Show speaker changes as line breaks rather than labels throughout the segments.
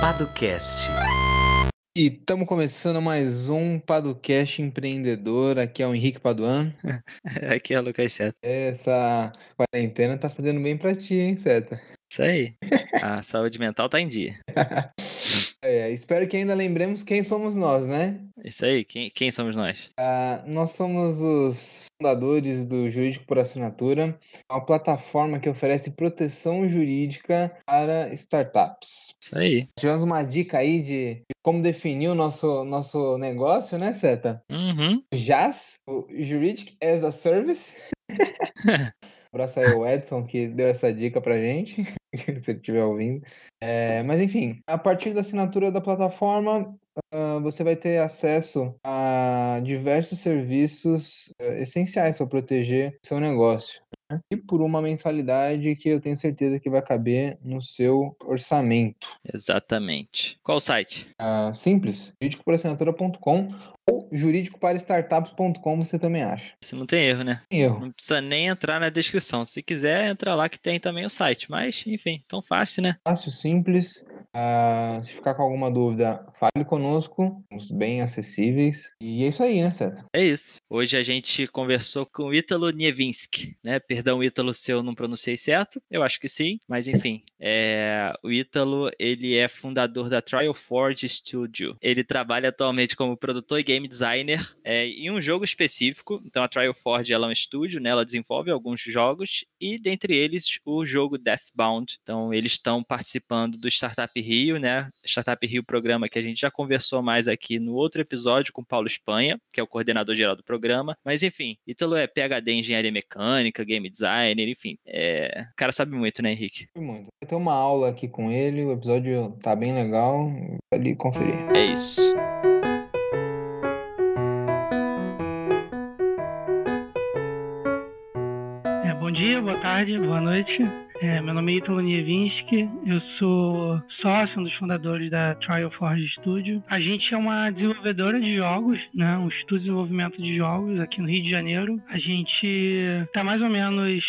Padocast.
E estamos começando mais um Padocast Empreendedor. Aqui é o Henrique Paduan.
Aqui é o Lucas Seta.
Essa quarentena tá fazendo bem pra ti, hein, Seta?
Isso aí. A saúde mental tá em dia.
É, espero que ainda lembremos quem somos nós, né?
Isso aí. Quem, quem somos nós?
Ah, nós somos os fundadores do Jurídico por Assinatura, uma plataforma que oferece proteção jurídica para startups.
Isso aí.
Tivemos uma dica aí de, como definir o nosso, nosso negócio, né, Seta?
Uhum.
JAS, o Juridic as a Service. Abraço aí o Edson que deu essa dica pra gente, se ele estiver ouvindo. É, mas enfim, a partir da assinatura da plataforma, uh, você vai ter acesso a diversos serviços uh, essenciais para proteger seu negócio. Né? E por uma mensalidade que eu tenho certeza que vai caber no seu orçamento.
Exatamente. Qual o site?
Uh, simples, juridicoporassinatura.com ou juridicoparaStartups.com você também acha.
Isso não tem erro, né?
Tem erro.
Não precisa nem entrar na descrição. Se quiser, entra lá que tem também o site. Mas, enfim, tão fácil, né?
Fácil, simples. Uh, se ficar com alguma dúvida, fale conosco. Somos bem acessíveis. E é isso aí, né, Seta?
É isso. Hoje a gente conversou com o Ítalo Nievinski, né? Perdão, Ítalo, se eu não pronunciei certo. Eu acho que sim. Mas, enfim. É... O Ítalo, ele é fundador da Trial Forge Studio. Ele trabalha atualmente como produtor e game designer é, em um jogo específico. Então, a Trial Forge ela é um estúdio, né? Ela desenvolve alguns jogos. E, dentre eles, o jogo Deathbound. Então, eles estão participando do Startup Rio, né? Startup Rio, programa que a gente já conversou mais aqui no outro episódio com o Paulo Espanha, que é o coordenador geral do programa. Mas enfim, Ítalo é PhD em engenharia mecânica, game designer, enfim. É... O cara sabe muito, né, Henrique?
Muito. Vai ter uma aula aqui com ele, o episódio tá bem legal. Ali conferir.
É isso.
Dia, boa tarde, boa noite. É, meu nome é Ítalo Nievinski, eu sou sócio, um dos fundadores da Trial Forge Studio. A gente é uma desenvolvedora de jogos, né, um estúdio de desenvolvimento de jogos aqui no Rio de Janeiro. A gente está mais ou menos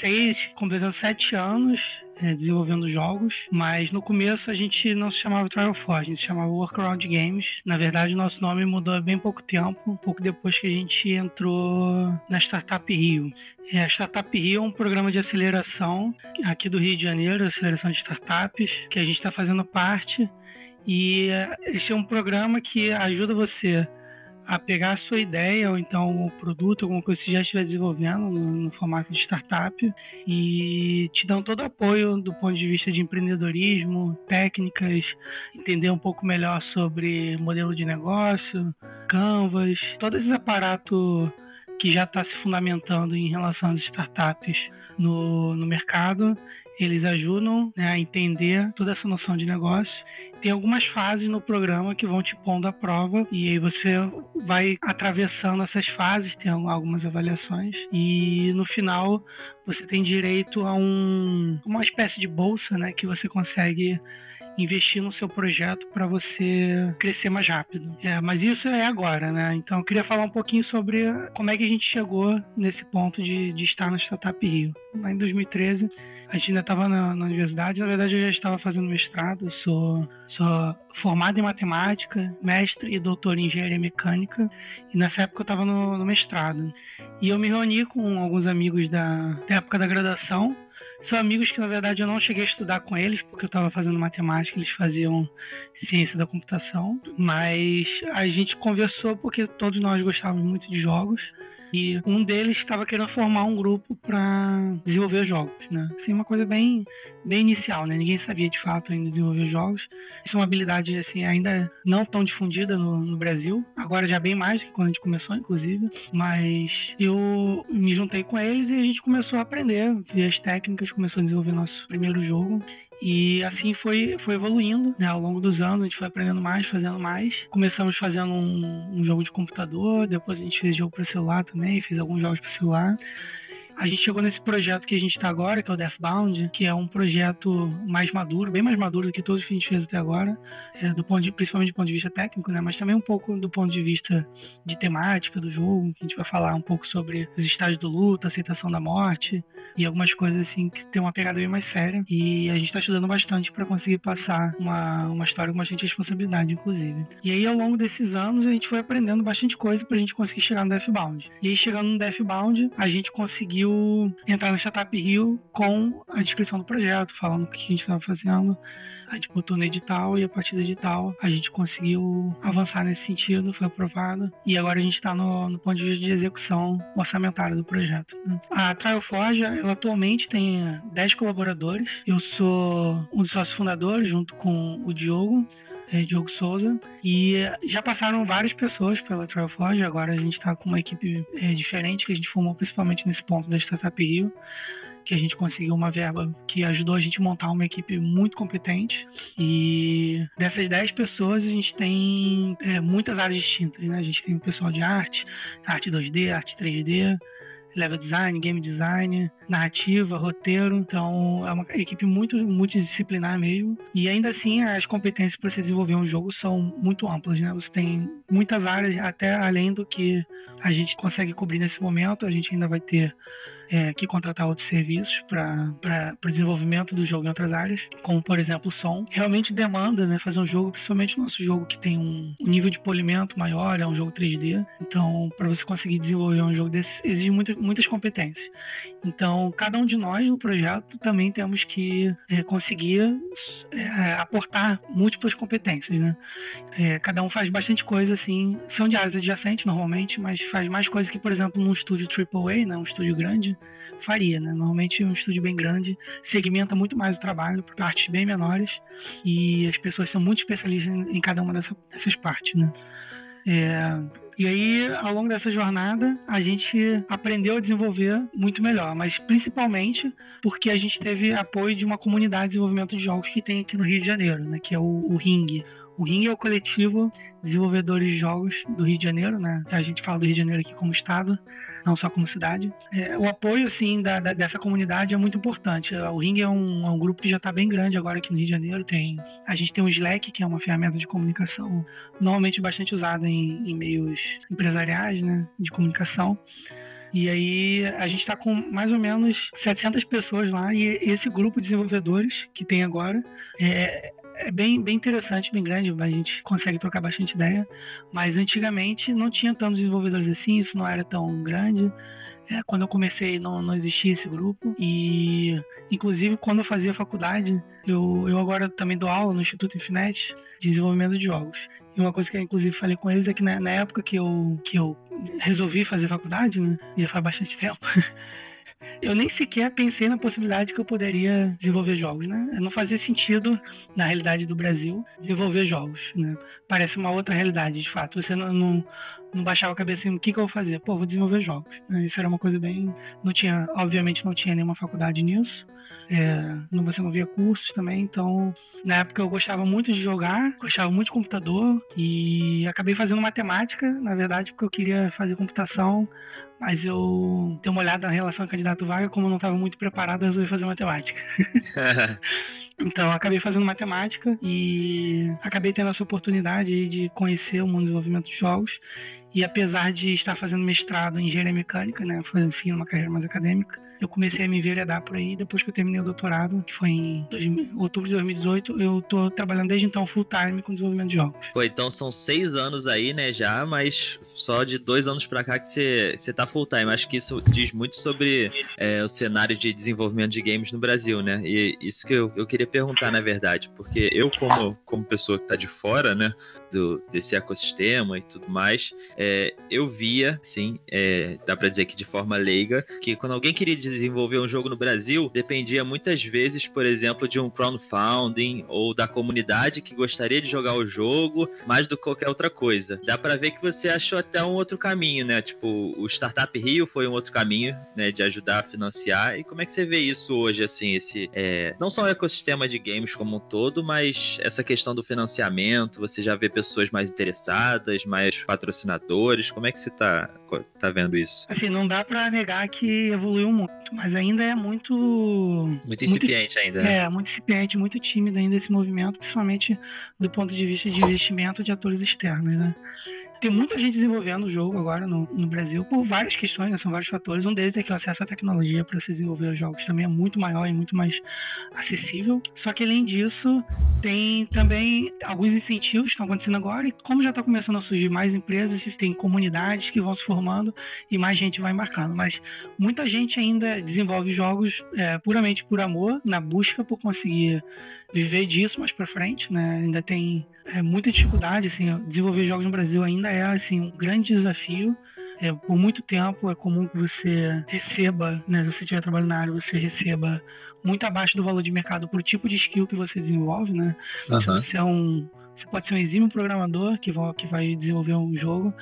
seis, completando sete anos é, desenvolvendo jogos, mas no começo a gente não se chamava Trial Forge, a gente se chamava Workaround Games. Na verdade, nosso nome mudou há bem pouco tempo, um pouco depois que a gente entrou na Startup Rio. É, a Startup Rio é um programa de aceleração aqui do Rio de Janeiro, aceleração de startups, que a gente está fazendo parte. E esse é um programa que ajuda você a pegar a sua ideia ou então o produto, alguma coisa que você já estiver desenvolvendo no, no, formato de startup e te dão todo o apoio do ponto de vista de empreendedorismo, técnicas, entender um pouco melhor sobre modelo de negócio, canvas, todo esse aparato que já está se fundamentando em relação às startups no, no mercado. Eles ajudam né, a entender toda essa noção de negócio tem algumas fases no programa que vão te pondo à prova e aí você vai atravessando essas fases, tem algumas avaliações e no final você tem direito a um, uma espécie de bolsa, né, que você consegue investir no seu projeto para você crescer mais rápido. É, mas isso é agora, né? Então eu queria falar um pouquinho sobre como é que a gente chegou nesse ponto de, de estar na Startup Rio. Lá em 2013 a gente ainda estava na, na, universidade, na verdade eu já estava fazendo mestrado, sou, sou formado em matemática, mestre e doutor em engenharia mecânica, e nessa época eu estava no, no, mestrado. E eu me reuni com alguns amigos da, da época da graduação, são amigos que na verdade eu não cheguei a estudar com eles, porque eu estava fazendo matemática, eles faziam ciência da computação, mas a gente conversou porque todos nós gostávamos muito de jogos e um deles estava querendo formar um grupo para desenvolver jogos, né? Assim, uma coisa bem, bem inicial, né? Ninguém sabia de fato ainda desenvolver jogos. Isso é uma habilidade assim ainda não tão difundida no, no Brasil. Agora já bem mais que quando a gente começou, inclusive. Mas eu me juntei com eles e a gente começou a aprender, ver as técnicas, começou a desenvolver nosso primeiro jogo. E assim foi, foi evoluindo, né? Ao longo dos anos a gente foi aprendendo mais, fazendo mais. Começamos fazendo um, um jogo de computador, depois a gente fez jogo para celular também, fiz alguns jogos para celular. A gente chegou nesse projeto que a gente está agora, que é o Deathbound, que é um projeto mais maduro, bem mais maduro do que todos que a gente fez até agora, é, do ponto de, principalmente do ponto de vista técnico, né? Mas também um pouco do ponto de vista de temática do jogo, que a gente vai falar um pouco sobre os estágios do luto, aceitação da morte e algumas coisas assim que tem uma pegada bem mais séria. E a gente está estudando bastante para conseguir passar uma, uma história com bastante responsabilidade, inclusive. E aí, ao longo desses anos, a gente foi aprendendo bastante coisa para a gente conseguir chegar no Deathbound. E aí, chegando no Deathbound, a gente conseguiu entrar no Startup Rio com a descrição do projeto, falando o que a gente estava fazendo a gente botou no edital e a partir do edital a gente conseguiu avançar nesse sentido, foi aprovado e agora a gente está no, no, ponto de vista de execução orçamentária do projeto. Né? A Trial Forge, ela atualmente tem 10 colaboradores, eu sou um dos sócios fundadores junto com o Diogo, é, Diogo Souza. E já passaram várias pessoas pela Trial Forge, agora a gente está com uma equipe é, diferente que a gente formou principalmente nesse ponto da Startup Rio que a gente conseguiu uma verba que ajudou a gente a montar uma equipe muito competente. E dessas 10 pessoas, a gente tem é, muitas áreas distintas. Né? A gente tem o pessoal de arte, arte 2D, arte 3D, level design, game design, narrativa, roteiro. Então é uma equipe muito multidisciplinar mesmo. E ainda assim as competências para se desenvolver um jogo são muito amplas, né? Você tem muitas áreas até além do que a gente consegue cobrir nesse momento. A gente ainda vai ter é, que contratar outros serviços para o desenvolvimento do jogo em outras áreas, como por exemplo o som. Realmente demanda né, fazer um jogo, principalmente o nosso jogo que tem um nível de polimento maior, é um jogo 3D. Então, para você conseguir desenvolver um jogo desse, exige muita, muitas competências. Então, cada um de nós no projeto também temos que é, conseguir é, aportar múltiplas competências. Né? É, cada um faz bastante coisa assim, são de áreas adjacentes normalmente, mas faz mais coisas que, por exemplo, num estúdio AAA, né, um estúdio grande, faria. Né? Normalmente um estúdio bem grande segmenta muito mais o trabalho por partes bem menores e as pessoas são muito especialistas em, em cada uma dessa, dessas partes. Né? É, e aí, ao longo dessa jornada, a gente aprendeu a desenvolver muito melhor, mas principalmente porque a gente teve apoio de uma comunidade de desenvolvimento de jogos que tem aqui no Rio de Janeiro, né, que é o, o Ring. O Ring é o coletivo de desenvolvedores de jogos do Rio de Janeiro, né? A gente fala do Rio de Janeiro aqui como estado, não só como cidade. É, o apoio, assim, da, da, dessa comunidade é muito importante. O Ring é um, é um grupo que já está bem grande agora aqui no Rio de Janeiro. Tem, a gente tem o Slack, que é uma ferramenta de comunicação normalmente bastante usada em, em meios empresariais, né, de comunicação. E aí a gente está com mais ou menos 700 pessoas lá e esse grupo de desenvolvedores que tem agora é, é bem, bem interessante, bem grande, a gente consegue trocar bastante ideia, mas antigamente não tinha tantos desenvolvedores assim, isso não era tão grande. É, quando eu comecei não, não existia esse grupo e inclusive quando eu fazia faculdade eu, eu agora também dou aula no Instituto Infinet de desenvolvimento de jogos e uma coisa que eu inclusive falei com eles é que na, na época que eu, que eu resolvi fazer faculdade, né, já faz bastante tempo eu nem sequer pensei na possibilidade que eu poderia desenvolver jogos, né? Não fazia sentido, na realidade do Brasil, desenvolver jogos, né? Parece uma outra realidade, de fato. Você não, não, não baixava a cabeça assim, o que, que eu vou fazer? Pô, vou desenvolver jogos. Né? Isso era uma coisa bem... Não tinha, obviamente não tinha nenhuma faculdade nisso. É, não, você não via cursos também, então na época eu gostava muito de jogar, gostava muito de computador e acabei fazendo matemática, na verdade, porque eu queria fazer computação, mas eu dei uma olhada na relação candidato-vaga, como eu não estava muito preparado, eu resolvi fazer matemática. Então, acabei fazendo matemática e acabei tendo essa oportunidade de conhecer o mundo do desenvolvimento de jogos. E apesar de estar fazendo mestrado em engenharia mecânica, né, foi enfim uma carreira mais acadêmica, eu comecei a me enveredar por aí depois que eu terminei o doutorado, que foi em outubro de 2018. Eu tô trabalhando desde então full time com desenvolvimento de jogos.
Pô, então são seis anos aí, né, já, mas só de dois anos pra cá que você, tá full time. Acho que isso diz muito sobre é, o cenário de desenvolvimento de games no Brasil, né? E isso que eu, eu queria perguntar, na verdade, porque eu, como, como pessoa que tá de fora, né, do, desse ecossistema e tudo mais, é, eu via, sim, é, dá pra dizer que de forma leiga, que quando alguém queria desenvolver um jogo no Brasil dependia muitas vezes, por exemplo, de um crowdfunding ou da comunidade que gostaria de jogar o jogo, mais do que qualquer outra coisa. Dá para ver que você achou até um outro caminho, né? Tipo, o Startup Rio foi um outro caminho, né, de ajudar a financiar. E como é que você vê isso hoje, assim, esse é, não só o ecossistema de games como um todo, mas essa questão do financiamento, você já vê pessoas mais interessadas, mais patrocinadores, como é que você tá, tá vendo isso?
Assim, não dá para negar que evoluiu muito, mas ainda é muito...
Muito incipiente muito, ainda,
né? É, muito incipiente, muito tímido ainda esse movimento, principalmente do ponto de vista de investimento de atores externos, né? Tem muita gente desenvolvendo o jogo agora no, no Brasil por várias questões, né? são vários fatores. Um deles é que o acesso à tecnologia para se desenvolver os jogos também é muito maior e muito mais acessível. Só que além disso, tem também alguns incentivos que estão acontecendo agora e como já está começando a surgir mais empresas, tem comunidades que vão se formando e mais gente vai embarcando. Mas muita gente ainda desenvolve jogos é, puramente por amor, na busca por conseguir viver disso mais para frente, né? Ainda tem é, muita dificuldade, assim, desenvolver jogos no Brasil ainda é assim um grande desafio. É, por muito tempo é comum que você receba, né, se você estiver trabalhando na área, você receba muito abaixo do valor de mercado por tipo de skill que você desenvolve, né? Uhum. Se você é um você pode ser um exímio programador que vai, que vai desenvolver um jogo,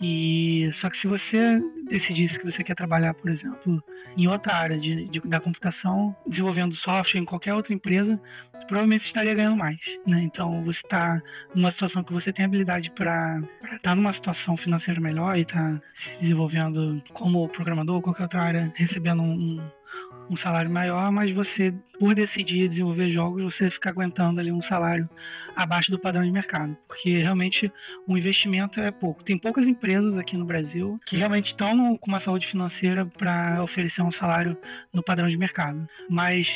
e só que se você decidisse que você quer trabalhar, por exemplo, em outra área de, de, da computação, desenvolvendo software em qualquer outra empresa, provavelmente estaria ganhando mais. Né? Então você está numa situação que você tem habilidade para estar tá numa situação financeira melhor e estar tá se desenvolvendo como programador ou qualquer outra área, recebendo um, um salário maior, mas você, por decidir desenvolver jogos, você fica aguentando ali um salário abaixo do padrão de mercado, porque realmente o investimento é pouco. Tem poucas empresas aqui no Brasil que realmente estão com uma saúde financeira para oferecer um salário no padrão de mercado. Mas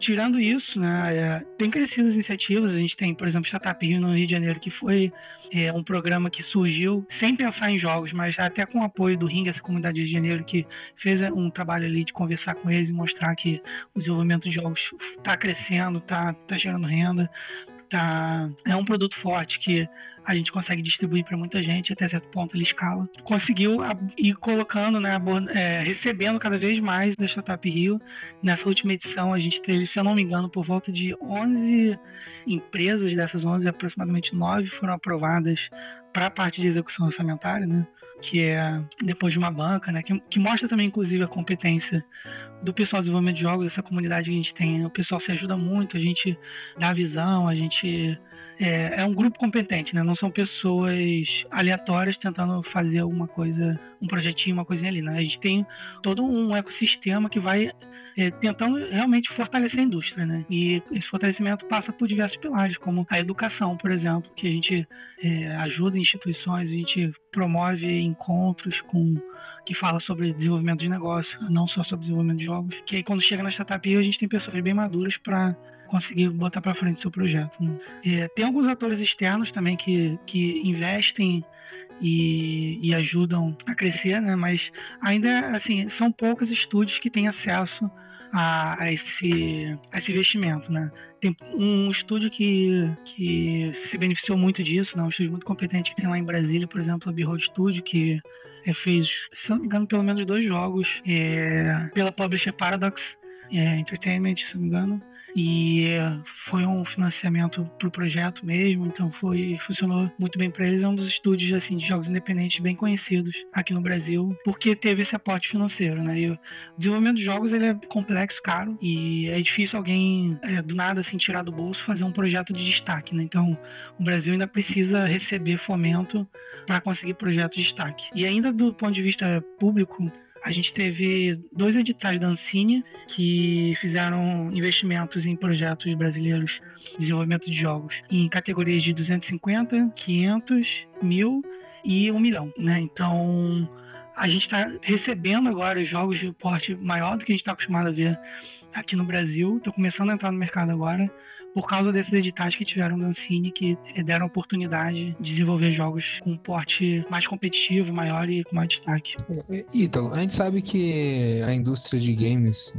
tirando isso, né, é, tem crescido as iniciativas. A gente tem, por exemplo, Startup Rio no Rio de Janeiro, que foi é, um programa que surgiu sem pensar em jogos, mas até com o apoio do Ring, essa comunidade de Janeiro, que fez um trabalho ali de conversar com eles e mostrar que o desenvolvimento de jogos está crescendo, está tá gerando renda, tá, é um produto forte que a gente consegue distribuir para muita gente, até certo ponto ele escala. Conseguiu ir colocando, né, é, recebendo cada vez mais da Startup Rio. Nessa última edição a gente teve, se eu não me engano, por volta de 11 empresas, dessas 11, aproximadamente 9 foram aprovadas para a parte de execução orçamentária, né? que é depois de uma banca, né, que, que, mostra também, inclusive, a competência do pessoal de desenvolvimento de jogos, essa comunidade que a gente tem. O pessoal se ajuda muito, a gente dá visão, a gente é, é, um grupo competente, né? Não são pessoas aleatórias tentando fazer alguma coisa, um projetinho, uma coisinha ali, né? A gente tem todo um ecossistema que vai é, tentando realmente fortalecer a indústria, né? E esse fortalecimento passa por diversos pilares, como a educação, por exemplo, que a gente é, ajuda instituições, a gente promove encontros com que fala sobre desenvolvimento de negócio, não só sobre desenvolvimento de jogos. Que aí quando chega na startup a gente tem pessoas bem maduras para conseguir botar para frente seu projeto. Né? É, tem alguns atores externos também que, que investem e, e, ajudam a crescer, né? Mas ainda assim são poucos estúdios que têm acesso a, a, esse, a esse investimento, né? Tem um estúdio que, que se beneficiou muito disso, né? um estúdio muito competente que tem lá em Brasília, por exemplo, o Behold Studio, que é, fez, se não me engano, pelo menos dois jogos é, pela publisher Paradox é, Entertainment, se não me engano e foi um financiamento para o projeto mesmo, então foi funcionou muito bem para eles. É um dos estúdios assim de jogos independentes bem conhecidos aqui no Brasil, porque teve esse aporte financeiro, né? E o desenvolvimento de jogos ele é complexo, caro e é difícil alguém é, do nada assim tirar do bolso fazer um projeto de destaque, né? Então o Brasil ainda precisa receber fomento para conseguir projetos de destaque. E ainda do ponto de vista público, a gente teve dois editais da Ancine que fizeram investimentos em projetos brasileiros de desenvolvimento de jogos em categorias de 250, 500, mil e 1 milhão, né? Então, a gente está recebendo agora jogos de porte maior do que a gente está acostumado a ver aqui no Brasil, estou começando a entrar no mercado agora por causa desses editais que tiveram no Ancine, que deram oportunidade de desenvolver jogos com um porte mais competitivo, maior e com mais destaque.
Ítalo, a gente sabe que a indústria de games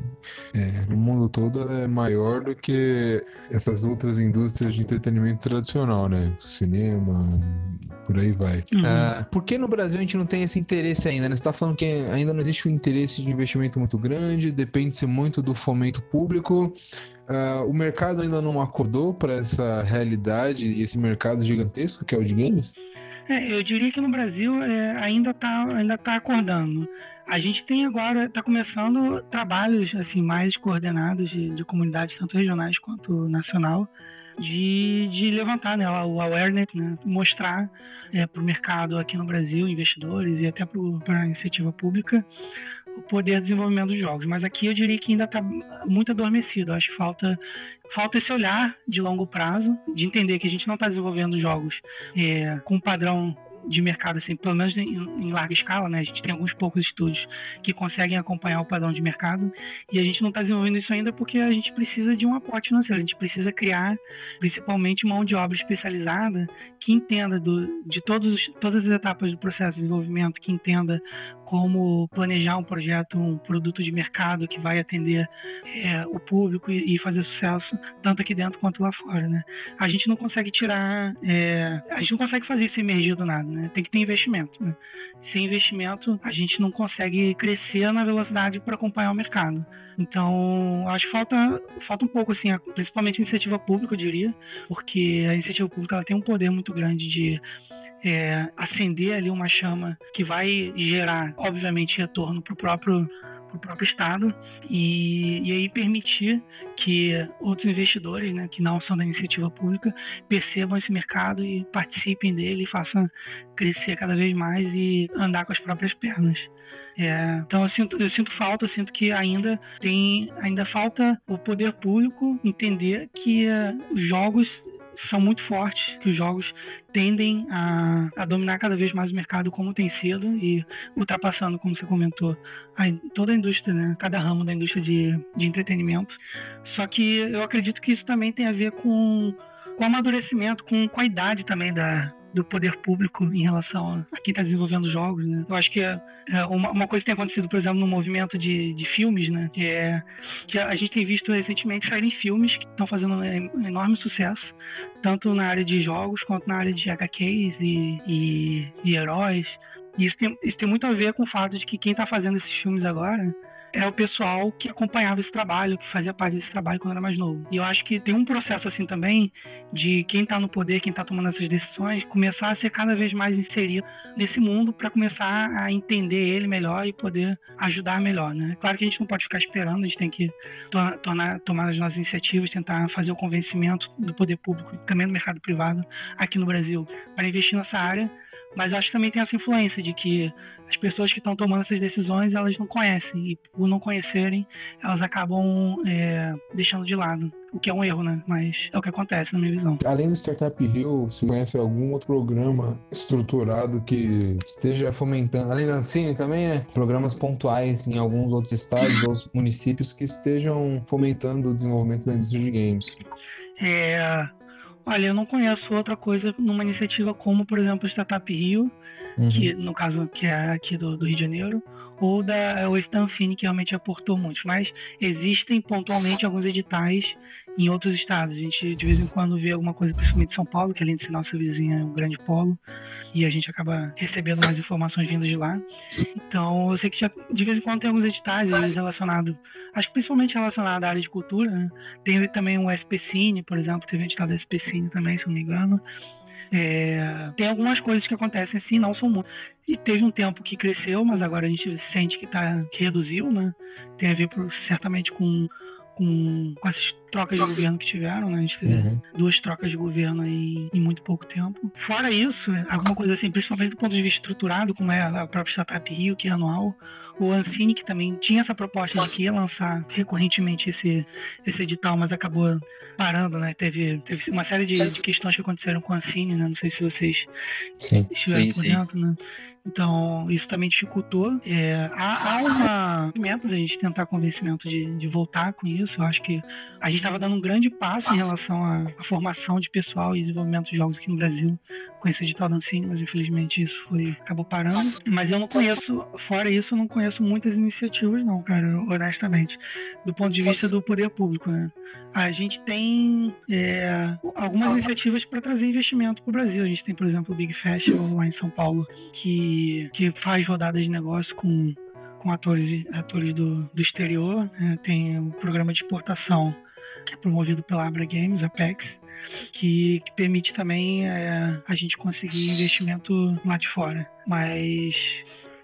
é, no mundo todo é maior do que essas outras indústrias de entretenimento tradicional, né? Cinema, por aí vai. Uhum. Uh, por que no Brasil a gente não tem esse interesse ainda? Né? Você está falando que ainda não existe um interesse de investimento muito grande, depende-se muito do fomento público. Uh, o mercado ainda não acordou para essa realidade e esse mercado gigantesco que é o de games?
É, eu diria que no Brasil é, ainda está ainda tá acordando. A gente tem agora, está começando trabalhos assim mais coordenados de, de comunidades, tanto regionais quanto nacional, de, de levantar né, o awareness, né, mostrar é, para o mercado aqui no Brasil, investidores e até para a iniciativa pública, o poder de desenvolvimento dos jogos. Mas aqui eu diria que ainda está muito adormecido. acho que falta, falta esse olhar de longo prazo, de entender que a gente não está desenvolvendo jogos é, com padrão de mercado, assim, pelo menos em, em, larga escala, né? A gente tem alguns poucos estúdios que conseguem acompanhar o padrão de mercado e a gente não está desenvolvendo isso ainda porque a gente precisa de um aporte financeiro, a gente precisa criar principalmente mão de obra especializada que entenda do, de todos, todas as etapas do processo de desenvolvimento, que entenda como planejar um projeto, um produto de mercado que vai atender é, o público e, e, fazer sucesso tanto aqui dentro quanto lá fora, né? A gente não consegue tirar, é, a gente não consegue fazer isso emergir do nada, né? Tem que ter investimento, né? Sem investimento, a gente não consegue crescer na velocidade para acompanhar o mercado. Então, acho que falta, falta um pouco, assim, principalmente iniciativa pública, eu diria, porque a iniciativa pública ela tem um poder muito grande de é, acender ali uma chama que vai gerar, obviamente, retorno para o próprio o próprio Estado e, e aí permitir que outros investidores, né, que não são da iniciativa pública, percebam esse mercado e participem dele e façam crescer cada vez mais e andar com as próprias pernas. É, então eu sinto, eu sinto falta, eu sinto que ainda tem, ainda falta o poder público entender que uh, os jogos são muito fortes, que os jogos tendem a, a, dominar cada vez mais o mercado como tem sido e ultrapassando, como você comentou, a, toda a indústria, né? cada ramo da indústria de, de entretenimento. Só que eu acredito que isso também tem a ver com, com amadurecimento, com, com a idade também da, do poder público em relação a quem está desenvolvendo jogos, né? Eu acho que é, uma, uma, coisa que tem acontecido, por exemplo, no movimento de, de filmes, né? Que é que a gente tem visto recentemente saírem filmes que estão fazendo um enorme sucesso, tanto na área de jogos quanto na área de HQs e, e, e heróis. E isso tem, isso tem muito a ver com o fato de que quem está fazendo esses filmes agora é o pessoal que acompanhava esse trabalho, que fazia parte desse trabalho quando era mais novo. E eu acho que tem um processo assim também de quem está no poder, quem está tomando essas decisões, começar a ser cada vez mais inserido nesse mundo para começar a entender ele melhor e poder ajudar melhor, né? Claro que a gente não pode ficar esperando, a gente tem que tornar, tomar as nossas iniciativas, tentar fazer o convencimento do poder público e também do mercado privado aqui no Brasil para investir nessa área mas acho que também tem essa influência de que as pessoas que estão tomando essas decisões elas não conhecem. E por não conhecerem elas acabam é, deixando de lado. O que é um erro né? Mas é o que acontece na minha visão.
Além do Startup Hill você conhece algum outro programa estruturado que esteja fomentando além da Ancine também né? Programas pontuais em alguns outros estados ou municípios que estejam fomentando o desenvolvimento da indústria de games.
É Olha, eu não conheço outra coisa numa iniciativa como, por exemplo, o Startup Rio, uhum. que no caso que é aqui do, do Rio de Janeiro, ou da o Stanfini, que realmente aportou muito. Mas existem pontualmente alguns editais em outros estados. A gente de vez em quando vê alguma coisa, principalmente em São Paulo, que além de ser nossa vizinha, é um grande polo, e a gente acaba recebendo mais informações vindas de lá. Então, eu sei que já, de vez em quando tem alguns editais relacionados, acho que principalmente relacionados à área de cultura. Né? Tem também o SPCine, por exemplo, teve um edital da SPCine também, se não me engano. É, tem algumas coisas que acontecem assim, não são muitas. E teve um tempo que cresceu, mas agora a gente sente que, tá, que reduziu, né? Tem a ver por, certamente com, com, com essas trocas de governo que tiveram, né? A gente teve
Uhum.
duas trocas de governo aí em muito pouco tempo. Fora isso, alguma coisa assim, principalmente do ponto de vista estruturado, como é a própria Startup Rio, que é anual, o Ancine, que também tinha essa proposta de que ia lançar recorrentemente esse, esse edital, mas acabou parando, né? Teve, teve uma série de, de questões que aconteceram com a Ancine, né? Não sei se vocês
Sim.
estiveram
Sim,
por
sim.
dentro, né? Então, isso também dificultou. É, há, há uma da gente tentar convencimento de, de voltar com isso. Eu acho que a gente estava dando um grande passo em relação à formação de pessoal e desenvolvimento de jogos aqui no Brasil edital da Ancine, mas infelizmente isso foi acabou parando. Mas eu não conheço, fora isso, eu não conheço muitas iniciativas, não, cara, honestamente, do ponto de vista do poder público, né? A gente tem é, algumas iniciativas para trazer investimento para o Brasil. A gente tem, por exemplo, o Big Festival lá em São Paulo, que, que faz rodadas de negócio com, com atores, atores do, do exterior. né? Tem o programa de exportação, que é promovido pela Abra Games, Apex, que, que permite também é, a gente conseguir investimento lá de fora. Mas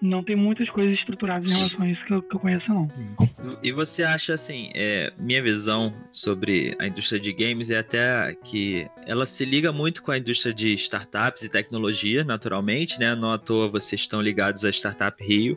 não tem muitas coisas estruturadas em relação a isso que eu, que eu conheço, não.
E você acha assim, é, minha visão sobre a indústria de games é até que ela se liga muito com a indústria de startups e tecnologia, naturalmente, né? Não à toa vocês estão ligados à Startup Rio,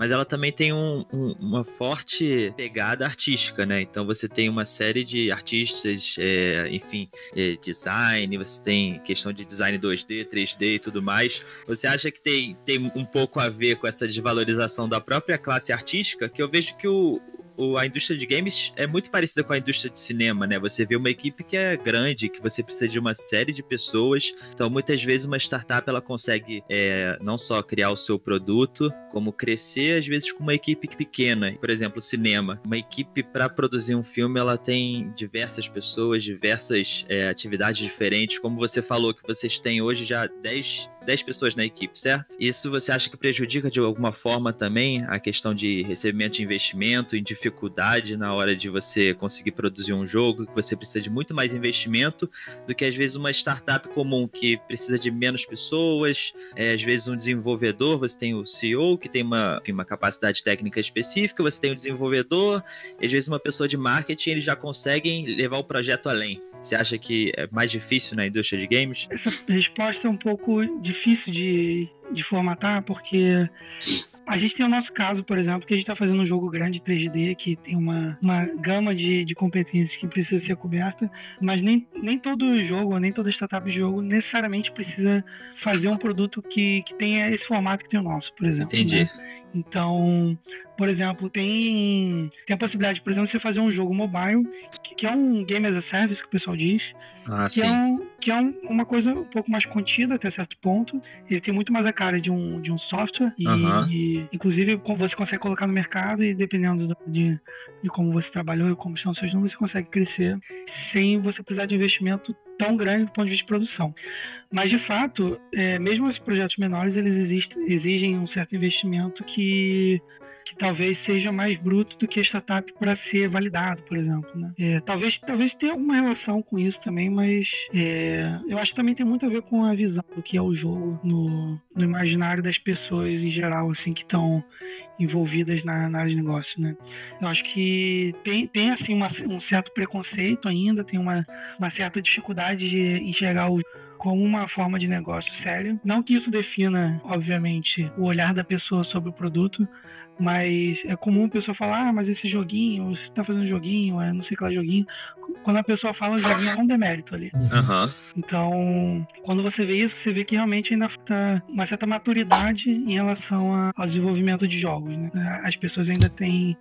mas ela também tem um- um- uma forte pegada artística, né? Então você tem uma série de artistas, é, enfim, é, design, você tem questão de design 2D, 3D e tudo mais. Você acha que tem, tem um pouco a ver com essa desvalorização da própria classe artística? Que eu vejo que o, o- a indústria de games é muito parecida com a indústria de cinema, né? Você vê uma equipe que é grande, que você precisa de uma série de pessoas. Então, muitas vezes, uma startup ela consegue é, não só criar o seu produto, como crescer, às vezes, com uma equipe pequena. Por exemplo, cinema. Uma equipe para produzir um filme, ela tem diversas pessoas, diversas é, atividades diferentes. Como você falou, que vocês têm hoje já 10 10 pessoas na equipe, certo? Isso você acha que prejudica de alguma forma também a questão de recebimento de investimento, em dificuldade na hora de você conseguir produzir um jogo, que você precisa de muito mais investimento do que às vezes uma startup comum que precisa de menos pessoas, é, às vezes um desenvolvedor, você tem o CEO que tem uma, enfim, uma capacidade técnica específica, você tem o desenvolvedor, e às vezes uma pessoa de marketing, eles já conseguem levar o projeto além. Você acha que é mais difícil na indústria de games?
Essa resposta é um pouco difícil de, de formatar, porque a gente tem o nosso caso, por exemplo, que a gente está fazendo um jogo grande 3D, que tem uma, uma gama de, de competências que precisa ser coberta, mas nem, nem todo jogo, nem toda startup de jogo necessariamente precisa fazer um produto que, que tenha esse formato que tem o nosso, por exemplo.
Entendi.
né? Então, por exemplo, tem, tem a possibilidade, por exemplo, de você fazer um jogo mobile, que, que é um game as a service, que o pessoal diz,
Ah,
que
sim.
é, um, que é um- uma coisa um pouco mais contida até certo ponto. Ele tem muito mais a cara de um, de um software e,
Aham.
e, inclusive você consegue colocar no mercado e dependendo do- de, de como você trabalhou e como estão os seus números, você consegue crescer sem você precisar de investimento tão grande do ponto de vista de produção. Mas de fato, é, mesmo os projetos menores, eles exigem um certo investimento que que talvez seja mais bruto do que startup para ser validado, por exemplo. Né? É, talvez, talvez tenha alguma relação com isso também, mas é, eu acho que também tem muito a ver com a visão do que é o jogo no, no imaginário das pessoas em geral, assim, que estão envolvidas na, na área de negócio, né? Eu acho que tem, tem assim, uma- um certo preconceito ainda, tem uma, uma certa dificuldade de enxergar o como uma forma de negócio sério. Não que isso defina, obviamente, o olhar da pessoa sobre o produto, mas é comum a pessoa falar, ah, mas esse joguinho, você tá fazendo joguinho, é não sei que lá joguinho. Quando a pessoa fala joguinho, é um demérito ali.
Aham.
Então, quando você vê isso, você vê que realmente ainda falta uma certa maturidade em relação a- ao desenvolvimento de jogos. né? As pessoas ainda têm,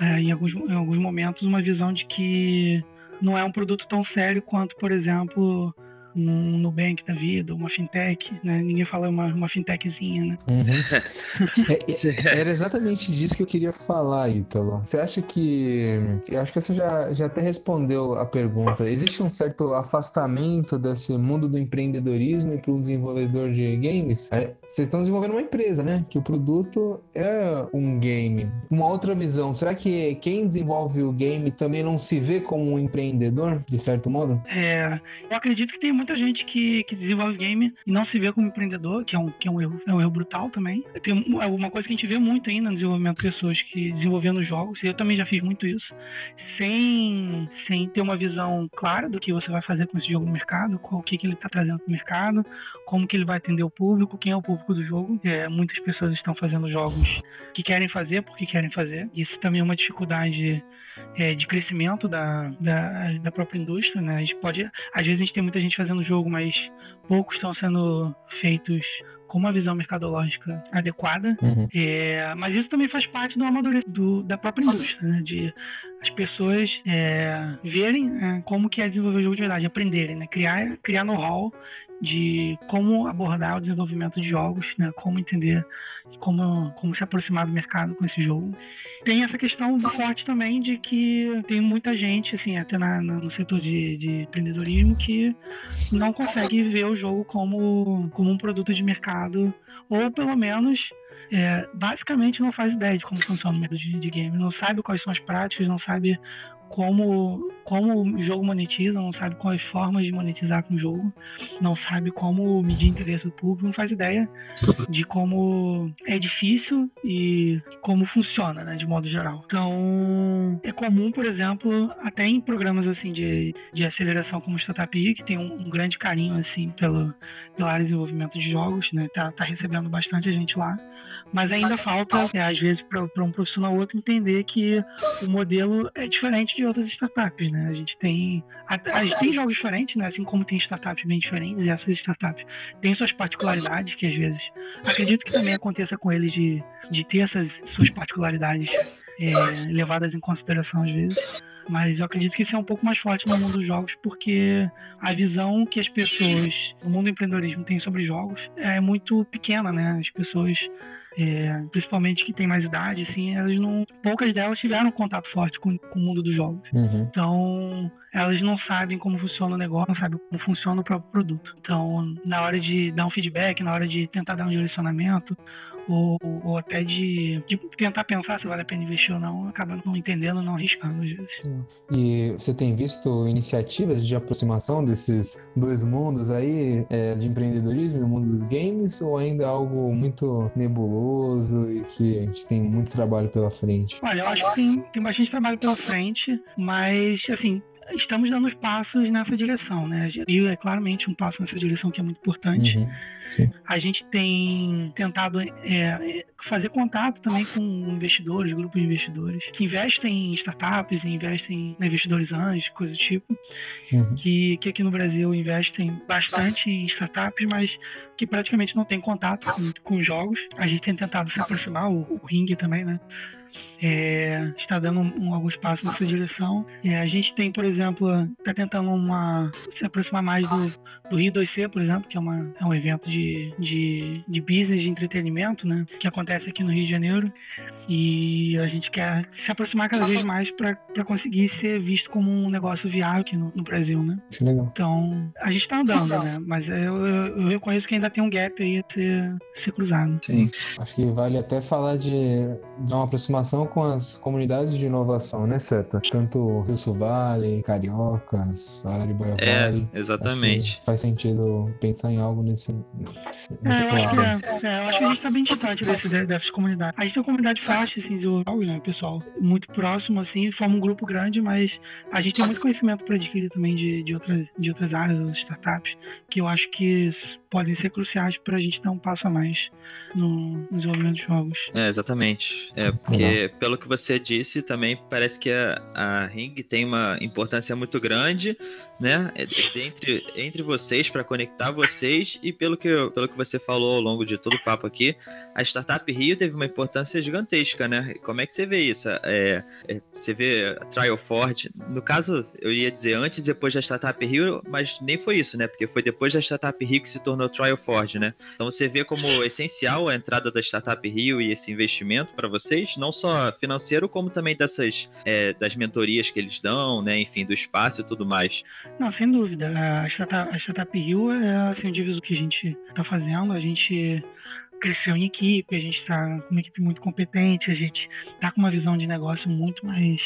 é, em, alguns, em alguns momentos, uma visão de que não é um produto tão sério quanto, por exemplo, um Nubank da vida, uma fintech, né? Ninguém fala uma, uma fintechzinha, né?
Uhum. É- é- era exatamente disso que eu queria falar, Ítalo. Você acha que. Eu acho que você já, já até respondeu a pergunta. Existe um certo afastamento desse mundo do empreendedorismo para um desenvolvedor de games? É, vocês estão desenvolvendo uma empresa, né? Que o produto é um game. Uma outra visão. Será que quem desenvolve o game também não se vê como um empreendedor, de certo modo?
É, eu acredito que tem muita gente que, que desenvolve game e não se vê como empreendedor, que é um, que é um, erro, é um erro brutal também. Tem é uma coisa que a gente vê muito ainda no desenvolvimento de pessoas que desenvolvendo jogos, e eu também já fiz muito isso, sem, sem ter uma visão clara do que você vai fazer com esse jogo no mercado, qual o que, que ele está trazendo para o mercado, como que ele vai atender o público, quem é o público do jogo. É, muitas pessoas estão fazendo jogos que querem fazer porque querem fazer. Isso também é uma dificuldade é, de crescimento da, da, da, própria indústria, né? A gente pode, às vezes a gente tem muita gente fazendo jogo, mas poucos estão sendo feitos com uma visão mercadológica adequada. Uhum. É, mas isso também faz parte do amadurecimento da própria indústria, né? De as pessoas é, verem é, como que é desenvolver o jogo de verdade, aprenderem, né? Criar, criar know-how de como abordar o desenvolvimento de jogos, né? Como entender como, como se aproximar do mercado com esse jogo. Tem essa questão forte também de que tem muita gente, assim, até na, no setor de, de empreendedorismo, que não consegue ver o jogo como, como um produto de mercado, ou pelo menos é, basicamente não faz ideia de como funciona o mercado de, de game, não sabe quais são as práticas, não sabe como, como o jogo monetiza, não sabe quais formas de monetizar com o jogo, não sabe como medir interesse do público, não faz ideia de como é difícil e como funciona, né, de modo geral. Então, é comum, por exemplo, até em programas assim de, de aceleração como o Startup que tem um, um, grande carinho assim pelo, pela área de desenvolvimento de jogos, né, tá, tá recebendo bastante gente lá mas ainda falta, é, às vezes, para um profissional ou outro entender que o modelo é diferente de outras startups, né? A gente tem, a, a gente tem jogos diferentes, né? Assim como tem startups bem diferentes, e essas startups têm suas particularidades, que às vezes, acredito que também aconteça com eles de, de ter essas suas particularidades é, levadas em consideração às vezes. Mas eu acredito que isso é um pouco mais forte no mundo dos jogos, porque a visão que as pessoas no mundo do empreendedorismo têm sobre jogos é muito pequena, né? As pessoas é, principalmente que tem mais idade, assim, elas não, poucas delas tiveram contato forte com, com o mundo dos jogos. Uhum. Então, elas não sabem como funciona o negócio, não sabem como funciona o próprio produto. Então, na hora de dar um feedback, na hora de tentar dar um direcionamento, ou, ou até de, de, tentar pensar se vale a pena investir ou não, acaba não entendendo, não arriscando às vezes.
E você tem visto iniciativas de aproximação desses dois mundos aí, é, de empreendedorismo e o mundo dos games, ou ainda é algo muito nebuloso e que a gente tem muito trabalho pela frente?
Olha, eu acho que tem, tem bastante trabalho pela frente, mas, assim, estamos dando passos nessa direção, né? E é claramente um passo nessa direção que é muito importante. Uhum. Sim. A gente tem tentado é, fazer contato também com investidores, grupos de investidores que investem em startups, investem em investidores anjos, coisa do tipo, uhum. que, que aqui no Brasil investem bastante em startups, mas que praticamente não tem contato com, com jogos. A gente tem tentado se aproximar, o, o Ring também, né? é, está dando um, alguns passos nessa direção. É, a gente tem, por exemplo, está tentando uma, se aproximar mais do, do Rio 2C, por exemplo, que é, uma, é um evento de, de, de business, de entretenimento, né, que acontece aqui no Rio de Janeiro. E a gente quer se aproximar cada vez mais para conseguir ser visto como um negócio viável aqui no, no Brasil, né?
Legal.
Então, a gente está andando, né? Mas eu, eu, eu reconheço que ainda tem um gap aí a ser, ser cruzado.
Sim. Acho que vale até falar de, de uma aproximação com as comunidades de inovação, né, Seta? Tanto Rio Sul Vale, Cariocas, Arariboia
é, Vale. Exatamente.
Faz sentido pensar em algo nesse,
é, eu acho, que, é, é, eu acho que a gente tá bem distante desse, dessas comunidades. A gente tem uma comunidade fácil, assim, de jogos, né, pessoal? Muito próximo, assim, forma um grupo grande, mas a gente tem muito conhecimento para adquirir também de, de, outras, de outras áreas, startups, que eu acho que podem ser cruciais para a gente dar um passo a mais no desenvolvimento de jogos.
É, exatamente. É, porque, pelo que você disse, também parece que a, a Ring tem uma importância muito grande, né, entre, entre vocês, para conectar vocês, e pelo que, pelo que você falou ao longo de todo o papo aqui, a Startup Rio teve uma importância gigantesca, né? Como é que você vê isso? É, é, você vê a Trial Ford, no caso, eu ia dizer antes e depois da Startup Rio, mas nem foi isso, né? Porque foi depois da Startup Rio que se tornou Trial Ford, né? Então você vê como essencial a entrada da Startup Rio e esse investimento para vocês, não só financeiro, como também dessas é, das mentorias que eles dão, né? Enfim, do espaço e tudo mais.
Não, sem dúvida. A Startup, a startup Rio é assim, o diviso que a gente está fazendo. A gente cresceu em equipe, a gente está com uma equipe muito competente, a gente está com uma visão de negócio muito mais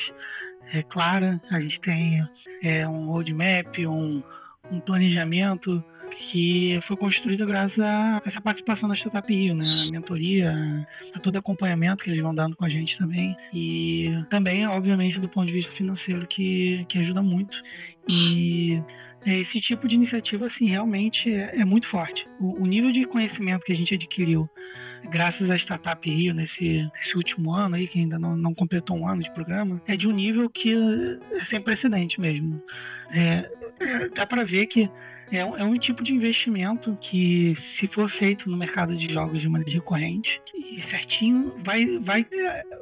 é, clara, a gente tem é, um roadmap, um, um planejamento que foi construída graças a essa participação da Startup Rio, né? A mentoria, a todo acompanhamento que eles vão dando com a gente também. E também, obviamente, do ponto de vista financeiro, que, que ajuda muito. E é, esse tipo de iniciativa, assim, realmente é, é muito forte. O, o, nível de conhecimento que a gente adquiriu graças à Startup Rio nesse, nesse último ano aí, que ainda não, não, completou um ano de programa, é de um nível que é sem precedente mesmo. É, é dá para ver que é um, é um tipo de investimento que, se for feito no mercado de jogos de maneira recorrente e certinho, vai, vai